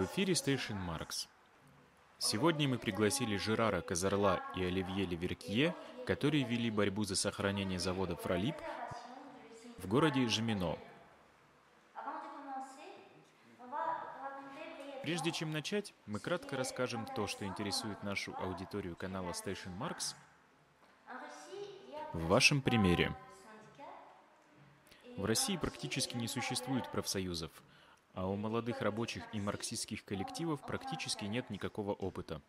В эфире Station Marks. Сегодня мы пригласили Жерара Казарла и Оливье Леверкье, которые вели борьбу за сохранение завода Фролип в городе Жемино. Прежде чем начать, мы кратко расскажем то, что интересует нашу аудиторию канала Station Marks в вашем примере. В России практически не существует профсоюзов, а у молодых рабочих и марксистских коллективов практически нет никакого опыта.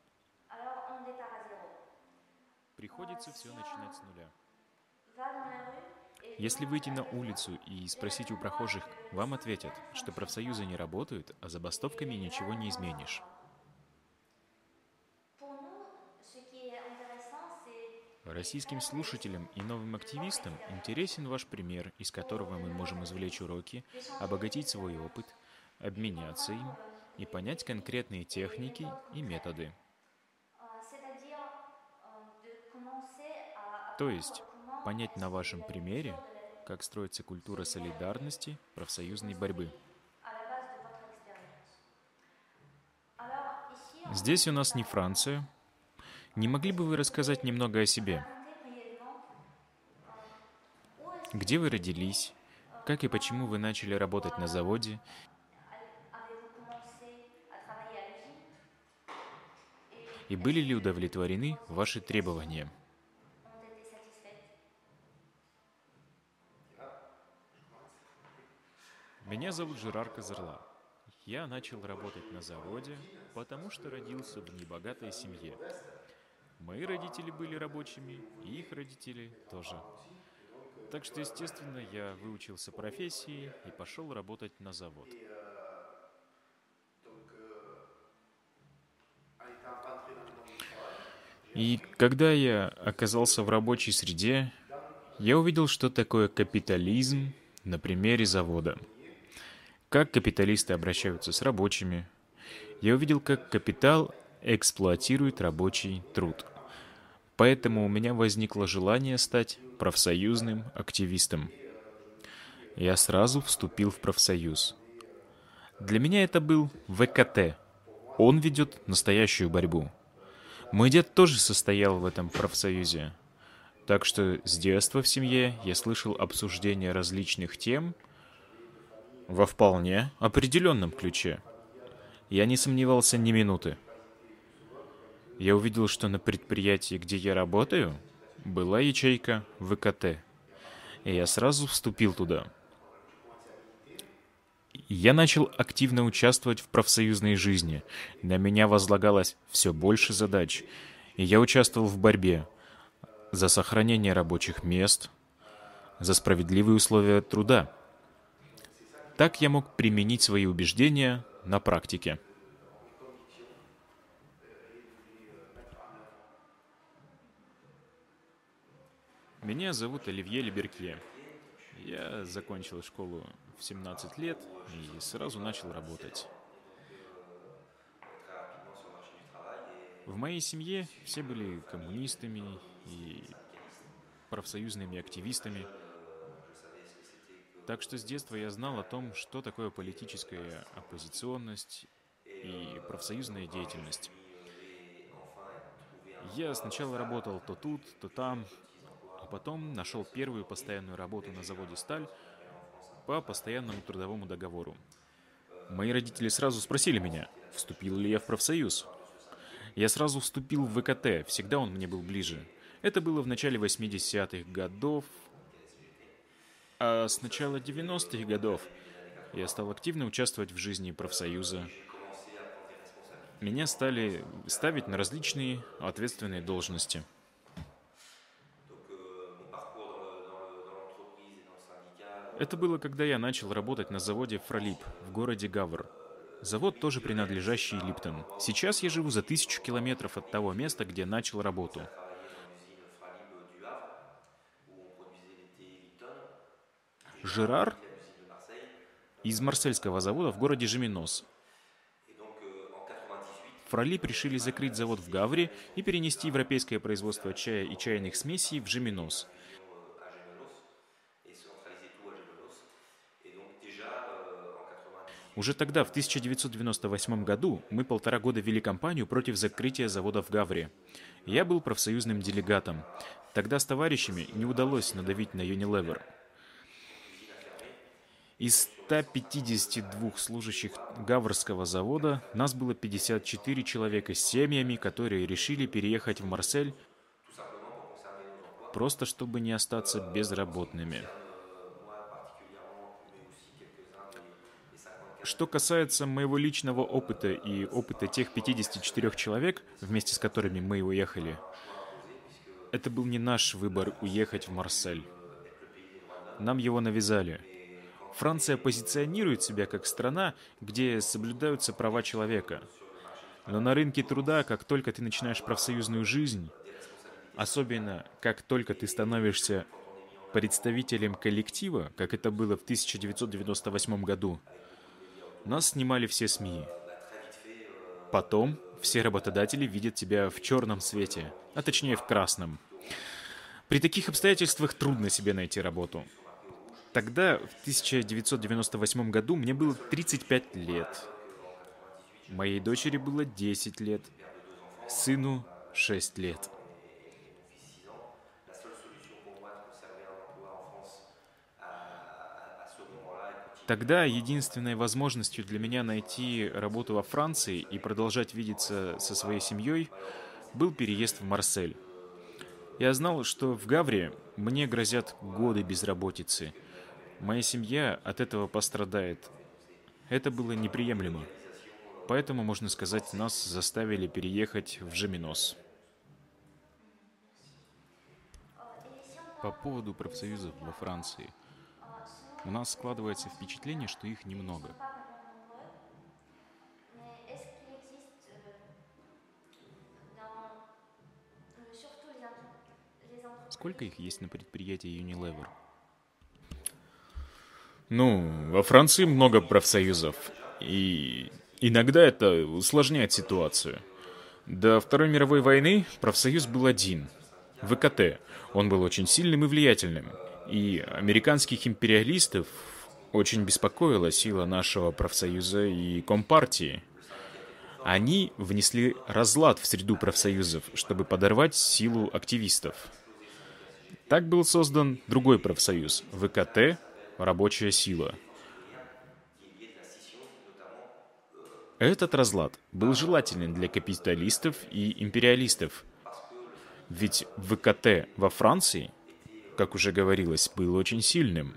Приходится все начинать с нуля. Если выйти на улицу и спросить у прохожих, вам ответят, что профсоюзы не работают, а забастовками ничего не изменишь. Российским слушателям и новым активистам интересен ваш пример, из которого мы можем извлечь уроки, обогатить свой опыт, обменяться им и понять конкретные техники и методы. То есть понять на вашем примере, как строится культура солидарности, профсоюзной борьбы. Здесь у нас не Франция. Не могли бы вы рассказать немного о себе? Где вы родились? Как и почему вы начали работать на заводе? И были ли удовлетворены ваши требования? Меня зовут Жерар Казарла. Я начал работать на заводе, потому что родился в небогатой семье. Мои родители были рабочими, и их родители тоже. Так что, естественно, я выучился профессии и пошел работать на завод. И когда я оказался в рабочей среде, я увидел, что такое капитализм на примере завода – как капиталисты обращаются с рабочими. Я увидел, как капитал эксплуатирует рабочий труд. Поэтому у меня возникло желание стать профсоюзным активистом. Я сразу вступил в профсоюз. Для меня это был ВКТ. Он ведет настоящую борьбу. Мой дед тоже состоял в этом профсоюзе. Так что с детства в семье я слышал обсуждения различных тем – во вполне определенном ключе. Я не сомневался ни минуты. Я увидел, что на предприятии, где я работаю, была ячейка ВКТ. И я сразу вступил туда. Я начал активно участвовать в профсоюзной жизни. На меня возлагалось все больше задач. И я участвовал в борьбе за сохранение рабочих мест, за справедливые условия труда. Так я мог применить свои убеждения на практике. Меня зовут Оливье Либеркье. Я закончил школу в 17 лет и сразу начал работать. В моей семье все были коммунистами и профсоюзными активистами – так что с детства я знал о том, что такое политическая оппозиционность и профсоюзная деятельность. Я сначала работал то тут, то там, потом нашел первую постоянную работу на заводе «Сталь» по постоянному трудовому договору. Мои родители сразу спросили меня, вступил ли я в профсоюз. Я сразу вступил в ВКТ, всегда он мне был ближе. Это было в начале 80-х годов, а с начала 90-х годов я стал активно участвовать в жизни профсоюза. Меня стали ставить на различные ответственные должности. Это было, когда я начал работать на заводе «Фролип» в городе Гавр. Завод тоже принадлежащий Липтон. Сейчас я живу за тысячу километров от того места, где начал работу – Жерар из марсельского завода в городе Жеминос. Фрали решили закрыть завод в Гавре и перенести европейское производство чая и чайных смесей в Жеминос. Уже тогда, в 1998 году, мы полтора года вели кампанию против закрытия завода в Гавре. Я был профсоюзным делегатом. Тогда с товарищами не удалось надавить на Unilever. Из 152 служащих Гаврского завода нас было 54 человека с семьями, которые решили переехать в Марсель просто чтобы не остаться безработными. Что касается моего личного опыта и опыта тех 54 человек, вместе с которыми мы уехали, это был не наш выбор уехать в Марсель. Нам его навязали. Франция позиционирует себя как страна, где соблюдаются права человека. Но на рынке труда, как только ты начинаешь профсоюзную жизнь, особенно как только ты становишься представителем коллектива, как это было в 1998 году, нас снимали все СМИ. Потом все работодатели видят тебя в черном свете, а точнее в красном. При таких обстоятельствах трудно себе найти работу. Тогда, в 1998 году, мне было 35 лет. Моей дочери было 10 лет. Сыну 6 лет. Тогда единственной возможностью для меня найти работу во Франции и продолжать видеться со своей семьей был переезд в Марсель. Я знал, что в Гавре мне грозят годы безработицы. Моя семья от этого пострадает. Это было неприемлемо. Поэтому, можно сказать, нас заставили переехать в Жеминос. По поводу профсоюзов во Франции – у нас складывается впечатление, что их немного. Сколько их есть на предприятии Unilever? Ну, во Франции много профсоюзов, и иногда это усложняет ситуацию. До Второй мировой войны профсоюз был один – ВКТ. Он был очень сильным и влиятельным – и американских империалистов очень беспокоила сила нашего профсоюза и компартии. Они внесли разлад в среду профсоюзов, чтобы подорвать силу активистов. Так был создан другой профсоюз – ВКТ «Рабочая сила». Этот разлад был желателен для капиталистов и империалистов, ведь ВКТ во Франции – как уже говорилось, был очень сильным.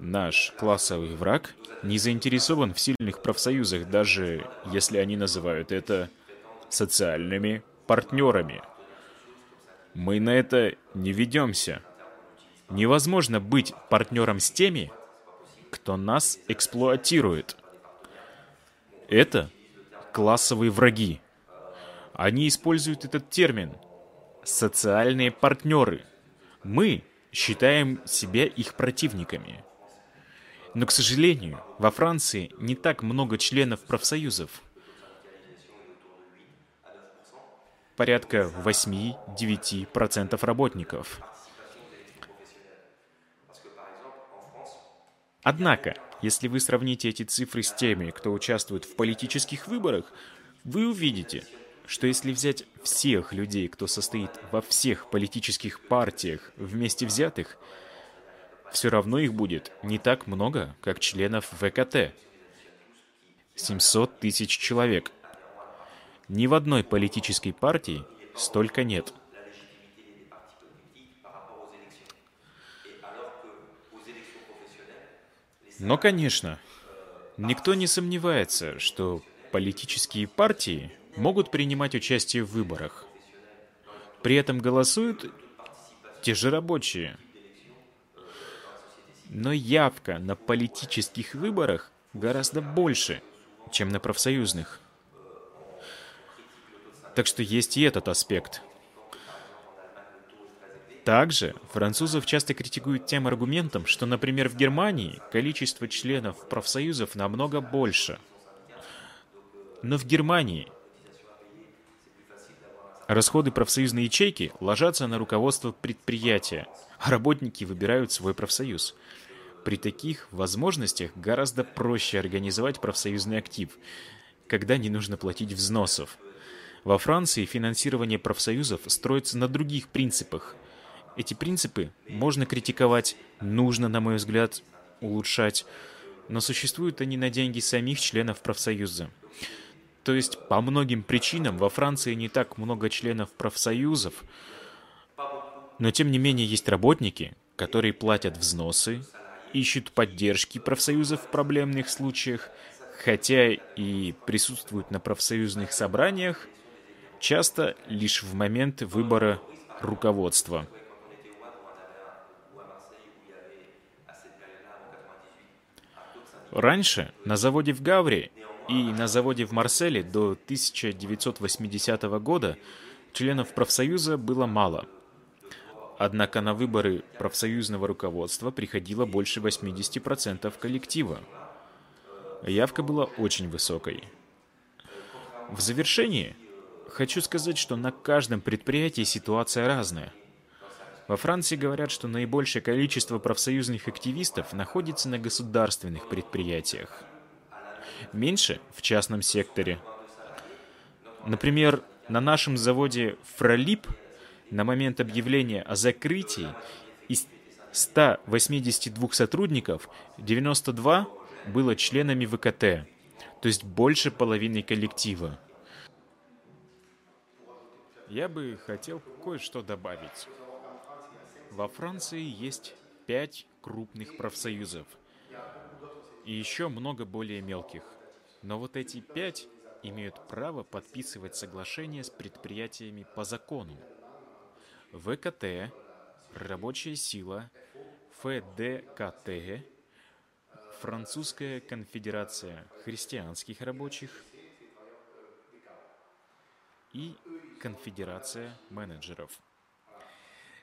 Наш классовый враг не заинтересован в сильных профсоюзах, даже если они называют это социальными партнерами. Мы на это не ведемся. Невозможно быть партнером с теми, кто нас эксплуатирует. Это классовые враги. Они используют этот термин «социальные партнеры», мы считаем себя их противниками. Но, к сожалению, во Франции не так много членов профсоюзов. Порядка 8-9% работников. Однако, если вы сравните эти цифры с теми, кто участвует в политических выборах, вы увидите, что если взять всех людей, кто состоит во всех политических партиях вместе взятых, все равно их будет не так много, как членов ВКТ. 700 тысяч человек. Ни в одной политической партии столько нет. Но, конечно, никто не сомневается, что политические партии могут принимать участие в выборах. При этом голосуют те же рабочие. Но явка на политических выборах гораздо больше, чем на профсоюзных. Так что есть и этот аспект. Также французов часто критикуют тем аргументом, что, например, в Германии количество членов профсоюзов намного больше. Но в Германии Расходы профсоюзной ячейки ложатся на руководство предприятия, а работники выбирают свой профсоюз. При таких возможностях гораздо проще организовать профсоюзный актив, когда не нужно платить взносов. Во Франции финансирование профсоюзов строится на других принципах. Эти принципы можно критиковать, нужно, на мой взгляд, улучшать, но существуют они на деньги самих членов профсоюза. То есть по многим причинам во Франции не так много членов профсоюзов, но тем не менее есть работники, которые платят взносы, ищут поддержки профсоюзов в проблемных случаях, хотя и присутствуют на профсоюзных собраниях, часто лишь в момент выбора руководства. Раньше на заводе в Гавре и на заводе в Марселе до 1980 года членов профсоюза было мало. Однако на выборы профсоюзного руководства приходило больше 80% коллектива. Явка была очень высокой. В завершении хочу сказать, что на каждом предприятии ситуация разная. Во Франции говорят, что наибольшее количество профсоюзных активистов находится на государственных предприятиях. Меньше в частном секторе. Например, на нашем заводе «Фролип» на момент объявления о закрытии из 182 сотрудников 92 было членами ВКТ, то есть больше половины коллектива. Я бы хотел кое-что добавить. Во Франции есть пять крупных профсоюзов и еще много более мелких. Но вот эти пять имеют право подписывать соглашения с предприятиями по закону. ВКТ, Рабочая сила, ФДКТ, Французская конфедерация христианских рабочих и Конфедерация менеджеров.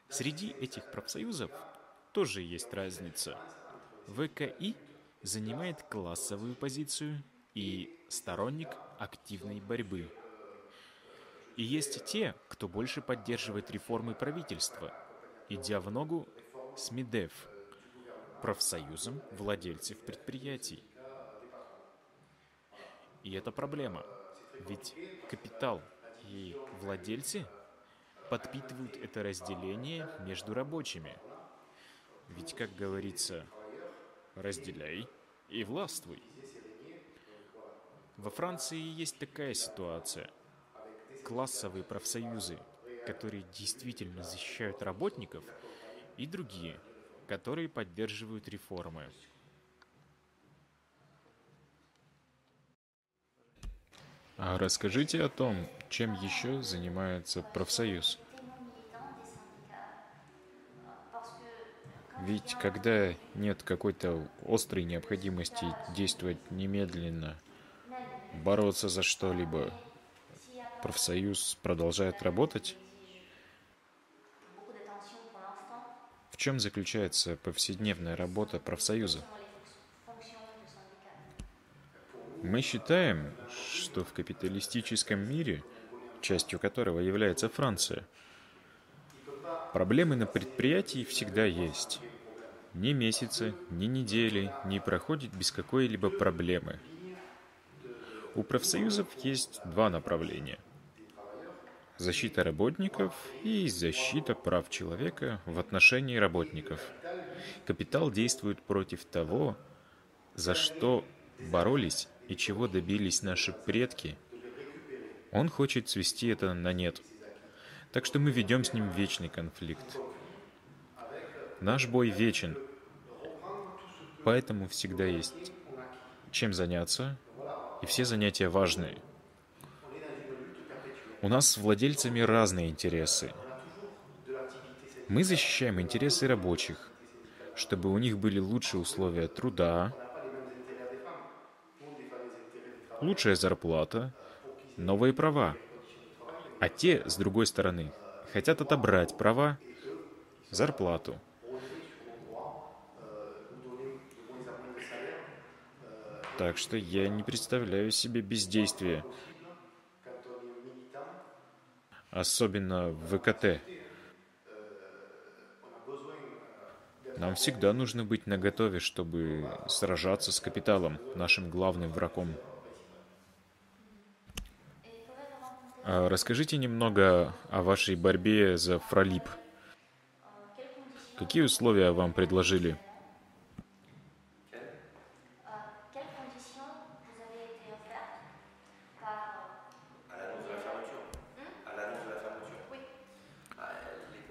Среди этих профсоюзов тоже есть разница. ВКИ занимает классовую позицию и сторонник активной борьбы. И есть те, кто больше поддерживает реформы правительства, идя в ногу с МИДЕФ, профсоюзом владельцев предприятий. И это проблема, ведь капитал и владельцы подпитывают это разделение между рабочими. Ведь, как говорится, разделяй и властвуй. Во Франции есть такая ситуация. Классовые профсоюзы, которые действительно защищают работников, и другие, которые поддерживают реформы. А расскажите о том, чем еще занимается профсоюз. Ведь когда нет какой-то острой необходимости действовать немедленно, бороться за что-либо, профсоюз продолжает работать? В чем заключается повседневная работа профсоюза? Мы считаем, что в капиталистическом мире, частью которого является Франция, проблемы на предприятии всегда есть. Ни месяца, ни недели не проходит без какой-либо проблемы. У профсоюзов есть два направления. Защита работников и защита прав человека в отношении работников. Капитал действует против того, за что боролись и чего добились наши предки, он хочет свести это на нет. Так что мы ведем с ним вечный конфликт. Наш бой вечен, поэтому всегда есть чем заняться, и все занятия важные. У нас с владельцами разные интересы. Мы защищаем интересы рабочих, чтобы у них были лучшие условия труда, лучшая зарплата, новые права. А те, с другой стороны, хотят отобрать права, зарплату. Так что я не представляю себе бездействие. Особенно в ВКТ. Нам всегда нужно быть наготове, чтобы сражаться с капиталом, нашим главным врагом. А расскажите немного о вашей борьбе за Фролип. Какие условия вам предложили?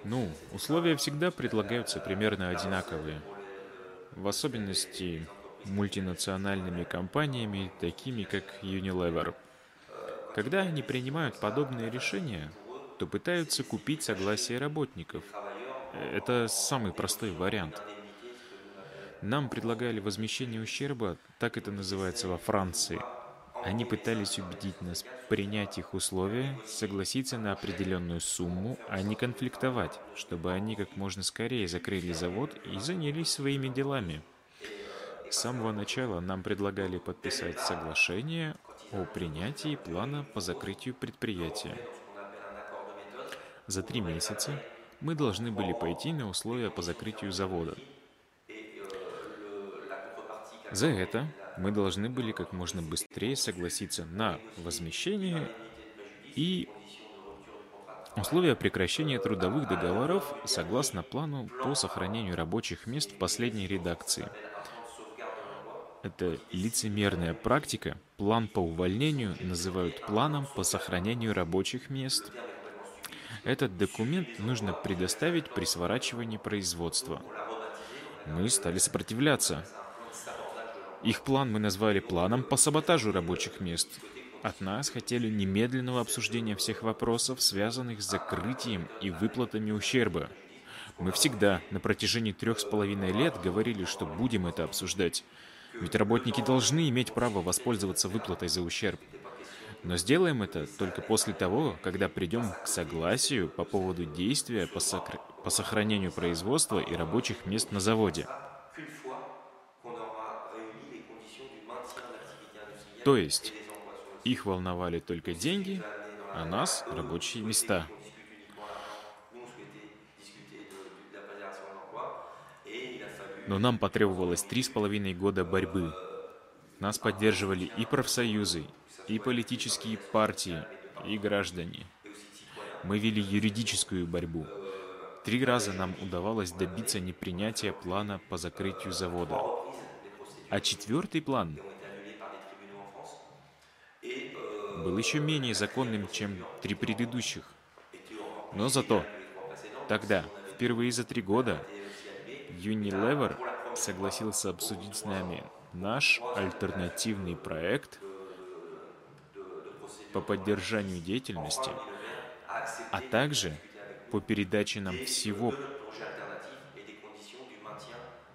Ну, условия всегда предлагаются примерно одинаковые. В особенности мультинациональными компаниями, такими как Unilever. Когда они принимают подобные решения, то пытаются купить согласие работников. Это самый простой вариант. Нам предлагали возмещение ущерба, так это называется во Франции – они пытались убедить нас принять их условия, согласиться на определенную сумму, а не конфликтовать, чтобы они как можно скорее закрыли завод и занялись своими делами. С самого начала нам предлагали подписать соглашение о принятии плана по закрытию предприятия. За три месяца мы должны были пойти на условия по закрытию завода. За это мы должны были как можно быстрее согласиться на возмещение и условия прекращения трудовых договоров согласно плану по сохранению рабочих мест в последней редакции. Это лицемерная практика. План по увольнению называют планом по сохранению рабочих мест. Этот документ нужно предоставить при сворачивании производства. Мы стали сопротивляться. Их план мы назвали планом по саботажу рабочих мест. От нас хотели немедленного обсуждения всех вопросов, связанных с закрытием и выплатами ущерба. Мы всегда на протяжении трех с половиной лет говорили, что будем это обсуждать. Ведь работники должны иметь право воспользоваться выплатой за ущерб. Но сделаем это только после того, когда придем к согласию по поводу действия по, сокр... по сохранению производства и рабочих мест на заводе. То есть их волновали только деньги, а нас — рабочие места. Но нам потребовалось три с половиной года борьбы. Нас поддерживали и профсоюзы, и политические партии, и граждане. Мы вели юридическую борьбу. Три раза нам удавалось добиться непринятия плана по закрытию завода. А четвертый план был еще менее законным, чем три предыдущих. Но зато тогда, впервые за три года, Unilever согласился обсудить с нами наш альтернативный проект по поддержанию деятельности, а также по передаче нам всего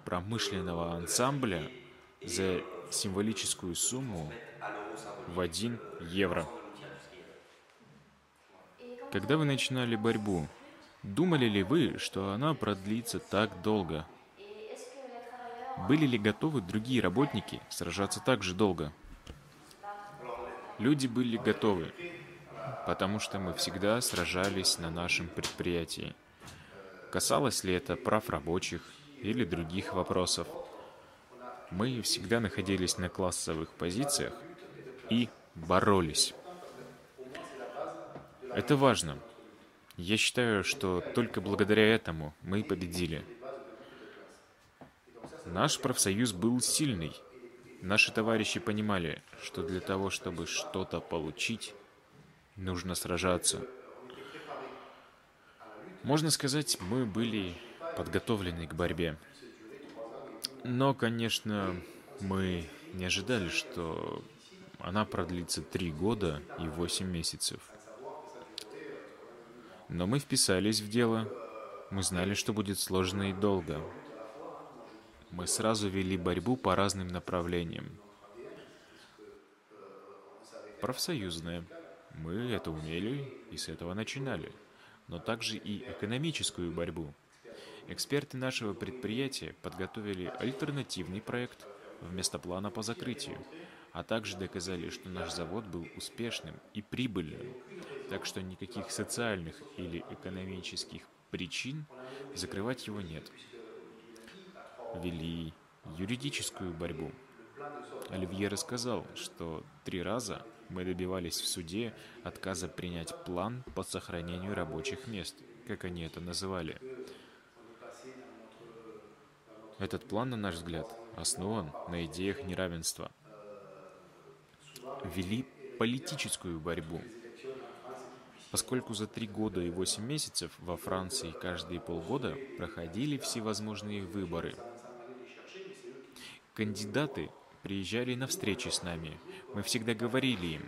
промышленного ансамбля за символическую сумму в 1 евро. Когда вы начинали борьбу, думали ли вы, что она продлится так долго? Были ли готовы другие работники сражаться так же долго? Люди были готовы, потому что мы всегда сражались на нашем предприятии. Касалось ли это прав рабочих или других вопросов? Мы всегда находились на классовых позициях и боролись. Это важно. Я считаю, что только благодаря этому мы победили. Наш профсоюз был сильный. Наши товарищи понимали, что для того, чтобы что-то получить, нужно сражаться. Можно сказать, мы были подготовлены к борьбе. Но, конечно, мы не ожидали, что она продлится три года и восемь месяцев. Но мы вписались в дело. Мы знали, что будет сложно и долго. Мы сразу вели борьбу по разным направлениям. Профсоюзная. Мы это умели и с этого начинали. Но также и экономическую борьбу. Эксперты нашего предприятия подготовили альтернативный проект вместо плана по закрытию – а также доказали, что наш завод был успешным и прибыльным, так что никаких социальных или экономических причин закрывать его нет. вели юридическую борьбу. Оливье рассказал, что три раза мы добивались в суде отказа принять план по сохранению рабочих мест, как они это называли. Этот план, на наш взгляд, основан на идеях неравенства. Вели политическую борьбу, поскольку за три года и восемь месяцев во Франции каждые полгода проходили всевозможные выборы. Кандидаты приезжали на встречи с нами. Мы всегда говорили им,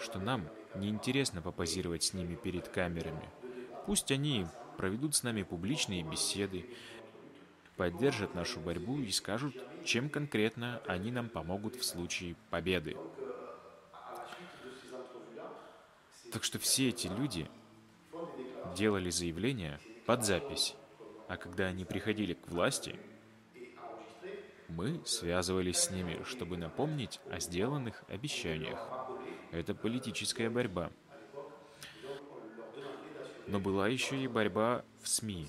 что нам неинтересно попозировать с ними перед камерами. Пусть они проведут с нами публичные беседы, поддержат нашу борьбу и скажут, чем конкретно они нам помогут в случае победы. Так что все эти люди делали заявления под запись, а когда они приходили к власти, мы связывались с ними, чтобы напомнить о сделанных обещаниях. Это политическая борьба. Но была еще и борьба в СМИ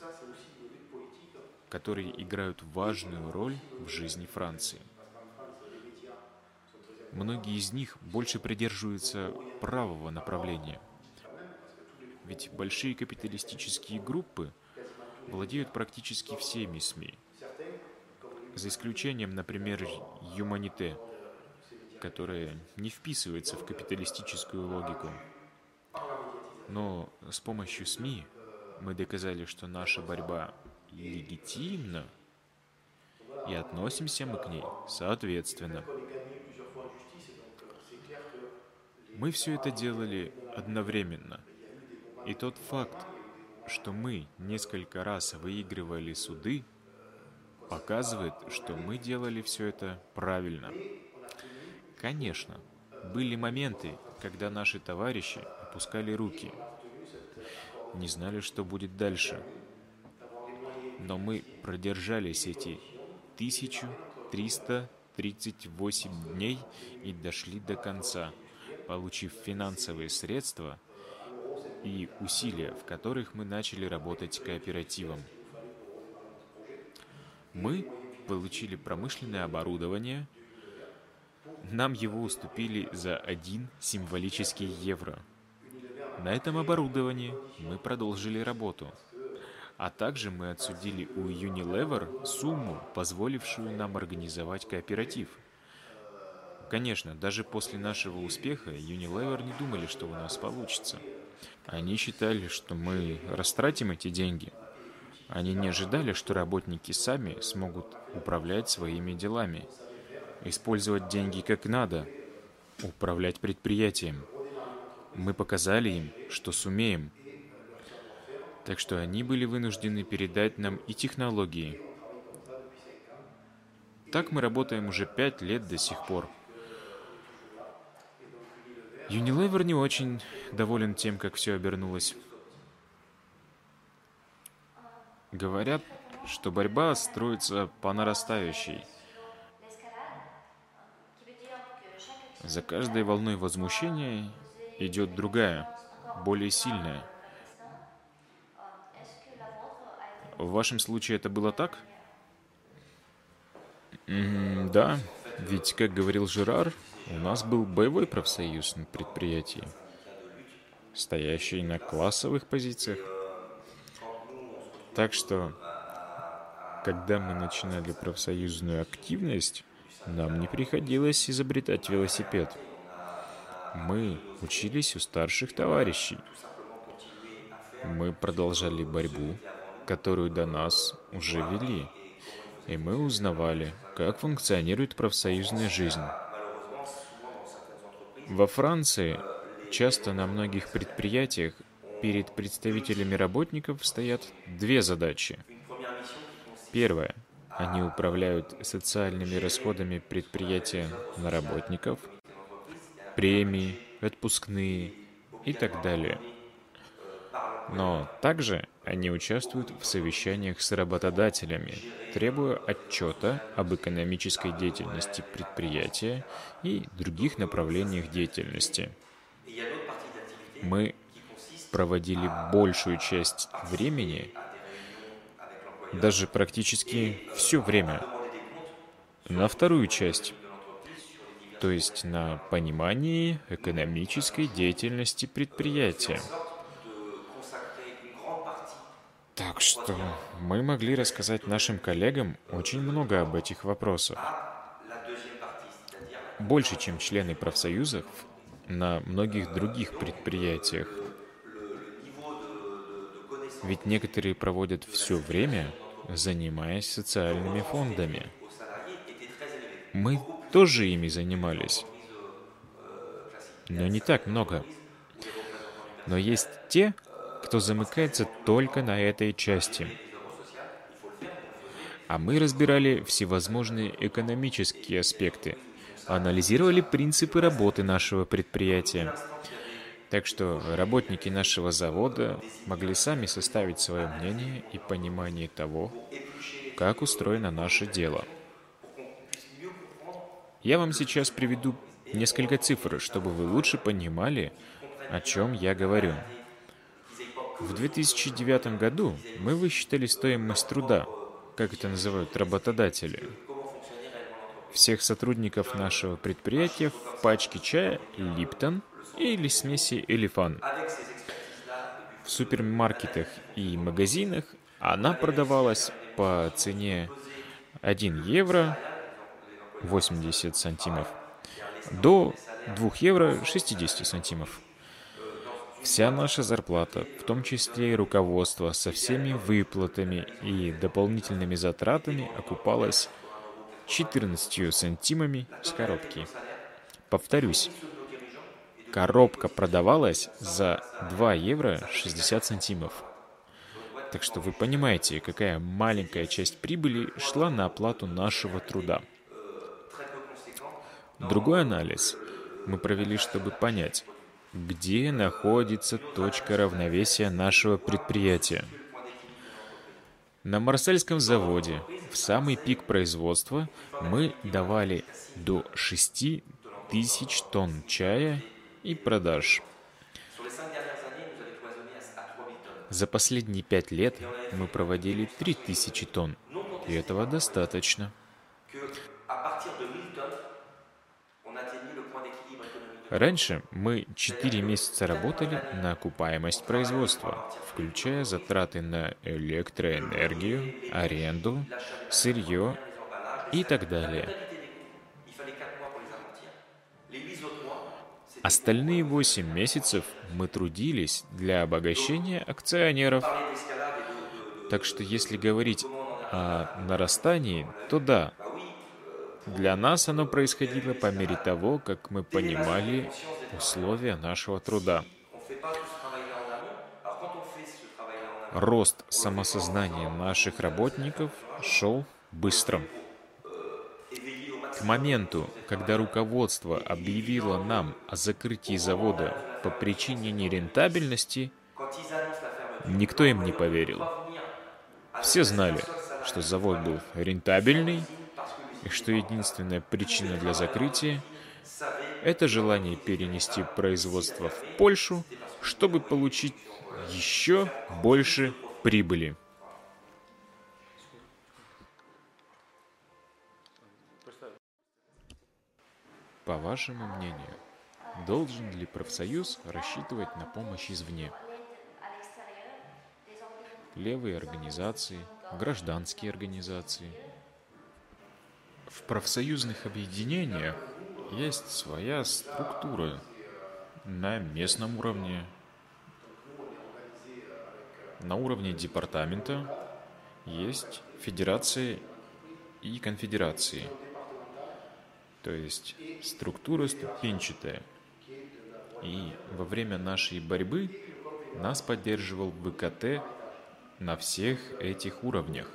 которые играют важную роль в жизни Франции. Многие из них больше придерживаются правого направления. Ведь большие капиталистические группы владеют практически всеми СМИ. За исключением, например, Юманите, которая не вписывается в капиталистическую логику. Но с помощью СМИ мы доказали, что наша борьба легитимна, и относимся мы к ней соответственно. Мы все это делали одновременно. И тот факт, что мы несколько раз выигрывали суды, показывает, что мы делали все это правильно. Конечно, были моменты, когда наши товарищи опускали руки, не знали, что будет дальше – но мы продержались эти 1338 дней и дошли до конца, получив финансовые средства и усилия, в которых мы начали работать кооперативом. Мы получили промышленное оборудование, нам его уступили за один символический евро. На этом оборудовании мы продолжили работу – а также мы отсудили у Unilever сумму, позволившую нам организовать кооператив. Конечно, даже после нашего успеха Unilever не думали, что у нас получится. Они считали, что мы растратим эти деньги. Они не ожидали, что работники сами смогут управлять своими делами, использовать деньги как надо, управлять предприятием. Мы показали им, что сумеем – так что они были вынуждены передать нам и технологии. Так мы работаем уже пять лет до сих пор. Unilever не очень доволен тем, как все обернулось. Говорят, что борьба строится по нарастающей. За каждой волной возмущения идет другая, более сильная. В вашем случае это было так? Mm, да, ведь, как говорил Жерар, у нас был боевой профсоюз на предприятии, стоящий на классовых позициях. Так что, когда мы начинали профсоюзную активность, нам не приходилось изобретать велосипед. Мы учились у старших товарищей. Мы продолжали борьбу, которую до нас уже вели, и мы узнавали, как функционирует профсоюзная жизнь. Во Франции часто на многих предприятиях перед представителями работников стоят две задачи. Первая. Они управляют социальными расходами предприятия на работников, премии, отпускные и так далее – но также они участвуют в совещаниях с работодателями, требуя отчета об экономической деятельности предприятия и других направлениях деятельности. Мы проводили большую часть времени даже практически все время на вторую часть, то есть на понимании экономической деятельности предприятия. Что мы могли рассказать нашим коллегам очень много об этих вопросах. Больше, чем члены профсоюзов на многих других предприятиях. Ведь некоторые проводят все время, занимаясь социальными фондами. Мы тоже ими занимались. Но не так много. Но есть те, кто замыкается только на этой части. А мы разбирали всевозможные экономические аспекты, анализировали принципы работы нашего предприятия. Так что работники нашего завода могли сами составить свое мнение и понимание того, как устроено наше дело. Я вам сейчас приведу несколько цифр, чтобы вы лучше понимали, о чем я говорю. В 2009 году мы высчитали стоимость труда, как это называют работодатели, всех сотрудников нашего предприятия в пачке чая «Липтон» или смеси «Элефан». В супермаркетах и магазинах она продавалась по цене 1 евро 80 сантимов до 2 евро 60 сантимов. Вся наша зарплата, в том числе и руководство, со всеми выплатами и дополнительными затратами окупалась 14 сантимами с коробки. Повторюсь, коробка продавалась за 2 евро 60 сантимов. Так что вы понимаете, какая маленькая часть прибыли шла на оплату нашего труда. Другой анализ мы провели, чтобы понять, где находится точка равновесия нашего предприятия. На Марсельском заводе в самый пик производства мы давали до 6 тысяч тонн чая и продаж. За последние пять лет мы проводили 3000 тонн, и этого достаточно. Раньше мы 4 месяца работали на окупаемость производства, включая затраты на электроэнергию, аренду, сырье и так далее. Остальные 8 месяцев мы трудились для обогащения акционеров. Так что если говорить о нарастании, то да, для нас оно происходило по мере того, как мы понимали условия нашего труда. Рост самосознания наших работников шел быстро. К моменту, когда руководство объявило нам о закрытии завода по причине нерентабельности, никто им не поверил. Все знали, что завод был рентабельный, и что единственная причина для закрытия – это желание перенести производство в Польшу, чтобы получить еще больше прибыли. По вашему мнению, должен ли профсоюз рассчитывать на помощь извне? Левые организации, гражданские организации – в профсоюзных объединениях есть своя структура на местном уровне, на уровне департамента есть федерации и конфедерации. То есть структура ступенчатая. И во время нашей борьбы нас поддерживал БКТ на всех этих уровнях.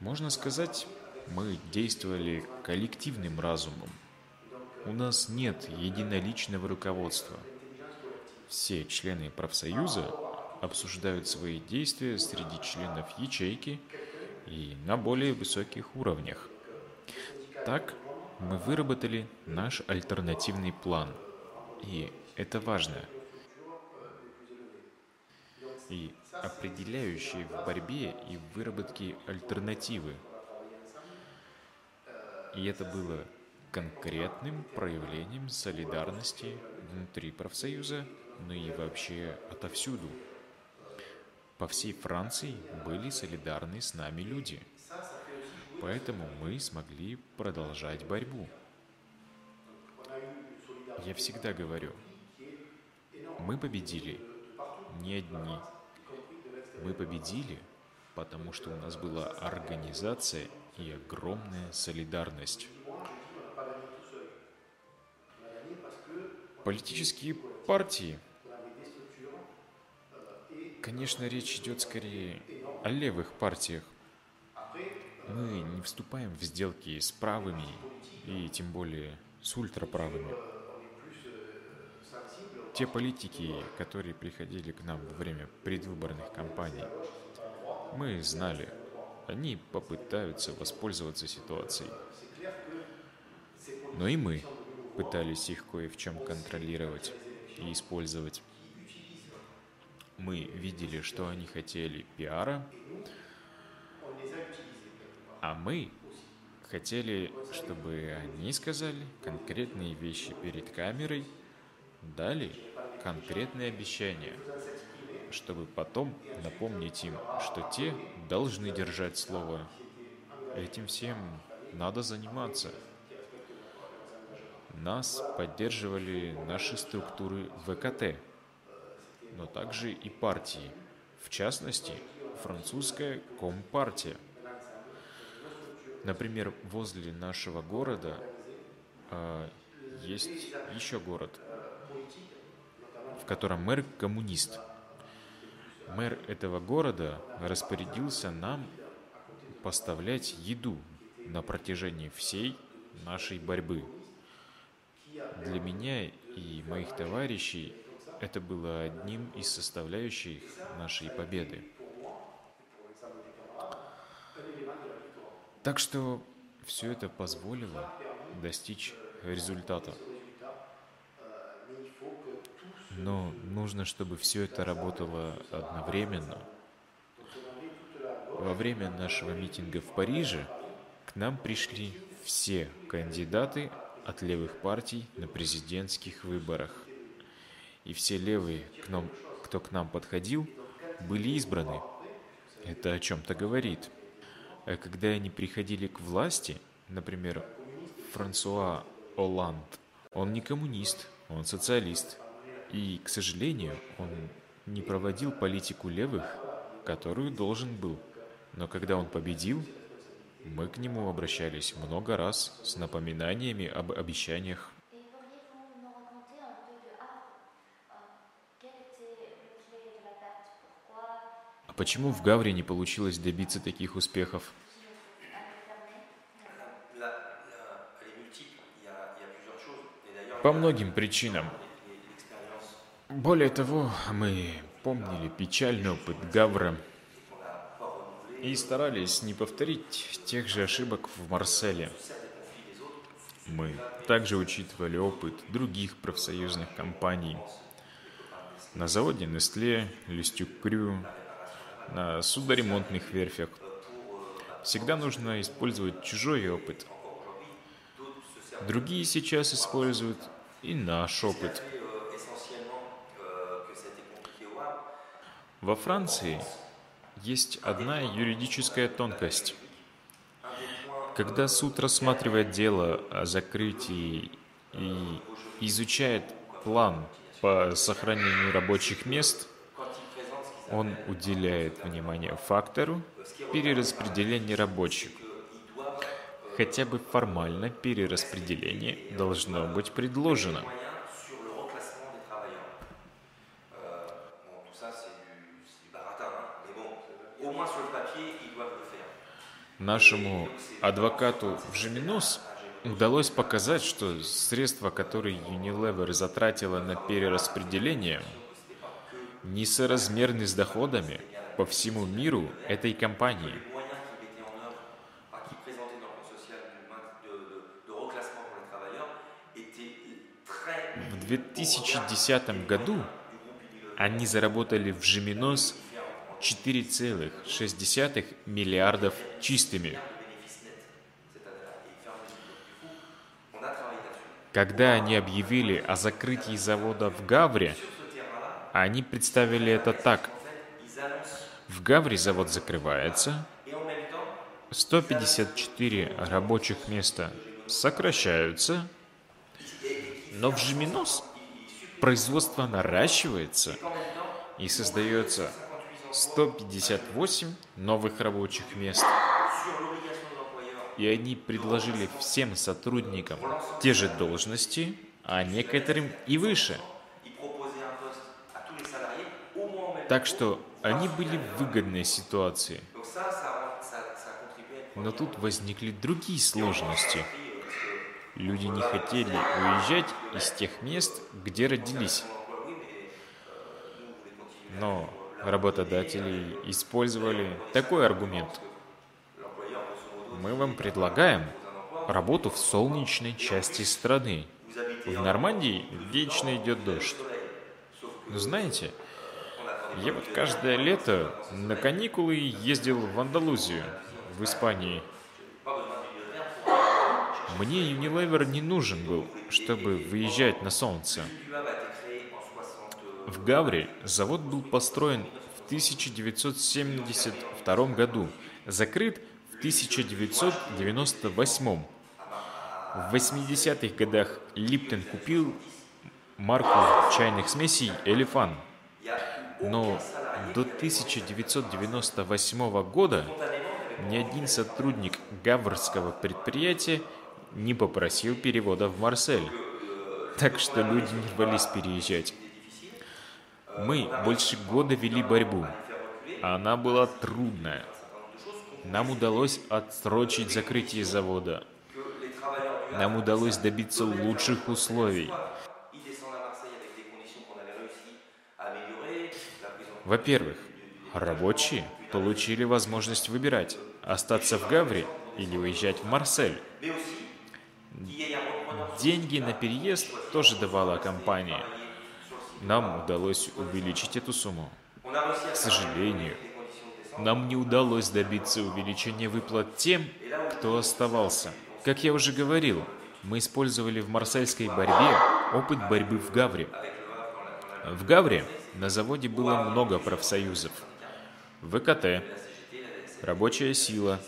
Можно сказать, мы действовали коллективным разумом. У нас нет единоличного руководства. Все члены профсоюза обсуждают свои действия среди членов ячейки и на более высоких уровнях. Так мы выработали наш альтернативный план. И это важно. и определяющие в борьбе и в выработке альтернативы. И это было конкретным проявлением солидарности внутри профсоюза, но и вообще отовсюду. По всей Франции были солидарны с нами люди. Поэтому мы смогли продолжать борьбу. Я всегда говорю, мы победили не одни. Мы победили, потому что у нас была организация и огромная солидарность. Политические партии. Конечно, речь идет скорее о левых партиях. Мы не вступаем в сделки с правыми и тем более с ультраправыми. Те политики, которые приходили к нам во время предвыборных кампаний, мы знали, они попытаются воспользоваться ситуацией. Но и мы пытались их кое в чем контролировать и использовать. Мы видели, что они хотели пиара, а мы хотели, чтобы они сказали конкретные вещи перед камерой, дали конкретные обещания, чтобы потом напомнить им, что те должны держать слово. Этим всем надо заниматься. Нас поддерживали наши структуры ВКТ, но также и партии, в частности, французская Компартия. Например, возле нашего города э, есть еще город, в котором мэр коммунист. Мэр этого города распорядился нам поставлять еду на протяжении всей нашей борьбы. Для меня и моих товарищей это было одним из составляющих нашей победы. Так что все это позволило достичь результата. Но нужно, чтобы все это работало одновременно. Во время нашего митинга в Париже к нам пришли все кандидаты от левых партий на президентских выборах. И все левые, кто к нам подходил, были избраны. Это о чем-то говорит. А когда они приходили к власти, например, Франсуа Оланд, он не коммунист, он социалист. И, к сожалению, он не проводил политику левых, которую должен был. Но когда он победил, мы к нему обращались много раз с напоминаниями об обещаниях. А почему в Гавре не получилось добиться таких успехов? По многим причинам. Более того, мы помнили печальный опыт Гавра и старались не повторить тех же ошибок в Марселе. Мы также учитывали опыт других профсоюзных компаний. На заводе Nestle, Листюк Крю, на судоремонтных верфях. Всегда нужно использовать чужой опыт. Другие сейчас используют и наш опыт. Во Франции есть одна юридическая тонкость. Когда суд рассматривает дело о закрытии и изучает план по сохранению рабочих мест, он уделяет внимание фактору перераспределения рабочих. Хотя бы формально перераспределение должно быть предложено. Нашему адвокату в Жеминос удалось показать, что средства, которые Unilever затратила на перераспределение, несоразмерны с доходами по всему миру этой компании. В 2010 году они заработали в Жеминос 4,6 миллиардов чистыми. Когда они объявили о закрытии завода в Гавре, они представили это так. В Гавре завод закрывается, 154 рабочих места сокращаются, но в Жиминос производство наращивается и создается 158 новых рабочих мест. И они предложили всем сотрудникам те же должности, а некоторым и выше. Так что они были в выгодной ситуации. Но тут возникли другие сложности. Люди не хотели уезжать из тех мест, где родились. Но работодатели использовали такой аргумент. Мы вам предлагаем работу в солнечной части страны. В Нормандии вечно идет дождь. Но знаете, я вот каждое лето на каникулы ездил в Андалузию, в Испании. Мне Unilever не нужен был, чтобы выезжать на солнце. В Гавре завод был построен в 1972 году, закрыт в 1998. В 80-х годах Липтон купил марку чайных смесей «Элефан». Но до 1998 года ни один сотрудник гаврского предприятия не попросил перевода в Марсель. Так что люди не рвались переезжать. Мы больше года вели борьбу, а она была трудная. Нам удалось отсрочить закрытие завода. Нам удалось добиться лучших условий. Во-первых, рабочие получили возможность выбирать, остаться в Гавре или уезжать в Марсель. Деньги на переезд тоже давала компания – нам удалось увеличить эту сумму. К сожалению, нам не удалось добиться увеличения выплат тем, кто оставался. Как я уже говорил, мы использовали в марсельской борьбе опыт борьбы в Гавре. В Гавре на заводе было много профсоюзов. ВКТ, Рабочая сила,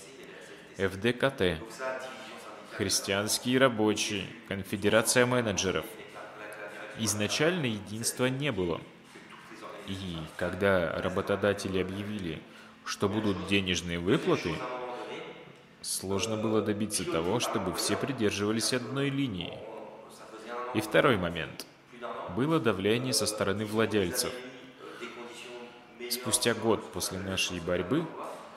ФДКТ, Христианские рабочие, Конфедерация менеджеров – изначально единства не было. И когда работодатели объявили, что будут денежные выплаты, сложно было добиться того, чтобы все придерживались одной линии. И второй момент. Было давление со стороны владельцев. Спустя год после нашей борьбы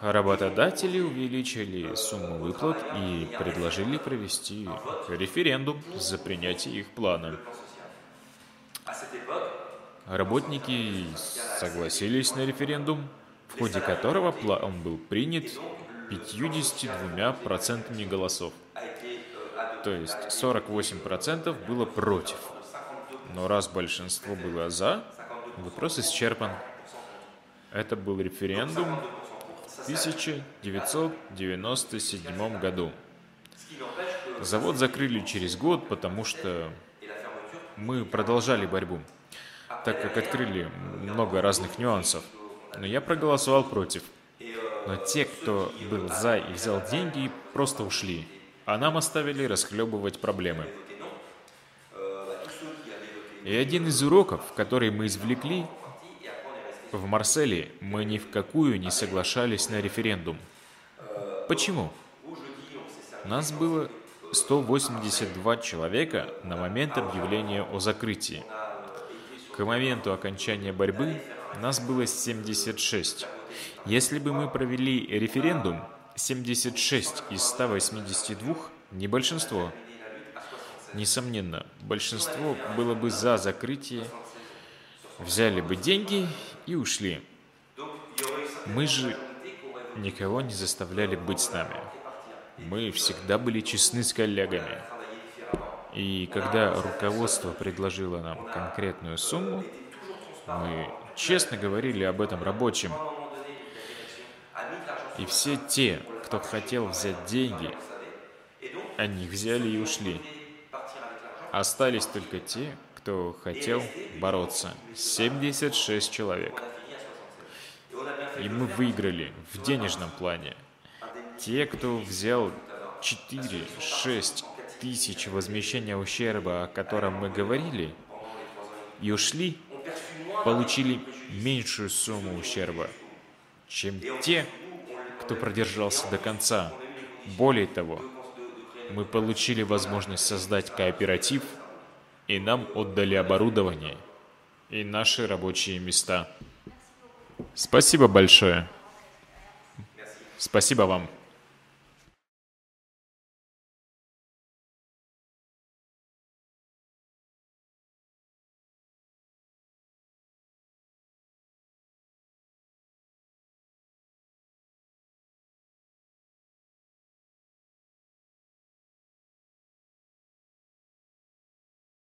работодатели увеличили сумму выплат и предложили провести референдум за принятие их плана. Работники согласились на референдум, в ходе которого план был принят 52% голосов. То есть 48% было против. Но раз большинство было за, вопрос исчерпан. Это был референдум в 1997 году. Завод закрыли через год, потому что мы продолжали борьбу, так как открыли много разных нюансов. Но я проголосовал против. Но те, кто был за и взял деньги, просто ушли. А нам оставили расхлебывать проблемы. И один из уроков, который мы извлекли, в Марселе мы ни в какую не соглашались на референдум. Почему? Нас было 182 человека на момент объявления о закрытии. К моменту окончания борьбы нас было 76. Если бы мы провели референдум, 76 из 182 не большинство. Несомненно, большинство было бы за закрытие, взяли бы деньги и ушли. Мы же никого не заставляли быть с нами. Мы всегда были честны с коллегами. И когда руководство предложило нам конкретную сумму, мы честно говорили об этом рабочим. И все те, кто хотел взять деньги, они взяли и ушли. Остались только те, кто хотел бороться. 76 человек. И мы выиграли в денежном плане. Те, кто взял 4-6 тысяч возмещения ущерба, о котором мы говорили, и ушли, получили меньшую сумму ущерба, чем те, кто продержался до конца. Более того, мы получили возможность создать кооператив, и нам отдали оборудование и наши рабочие места. Спасибо большое. Спасибо вам.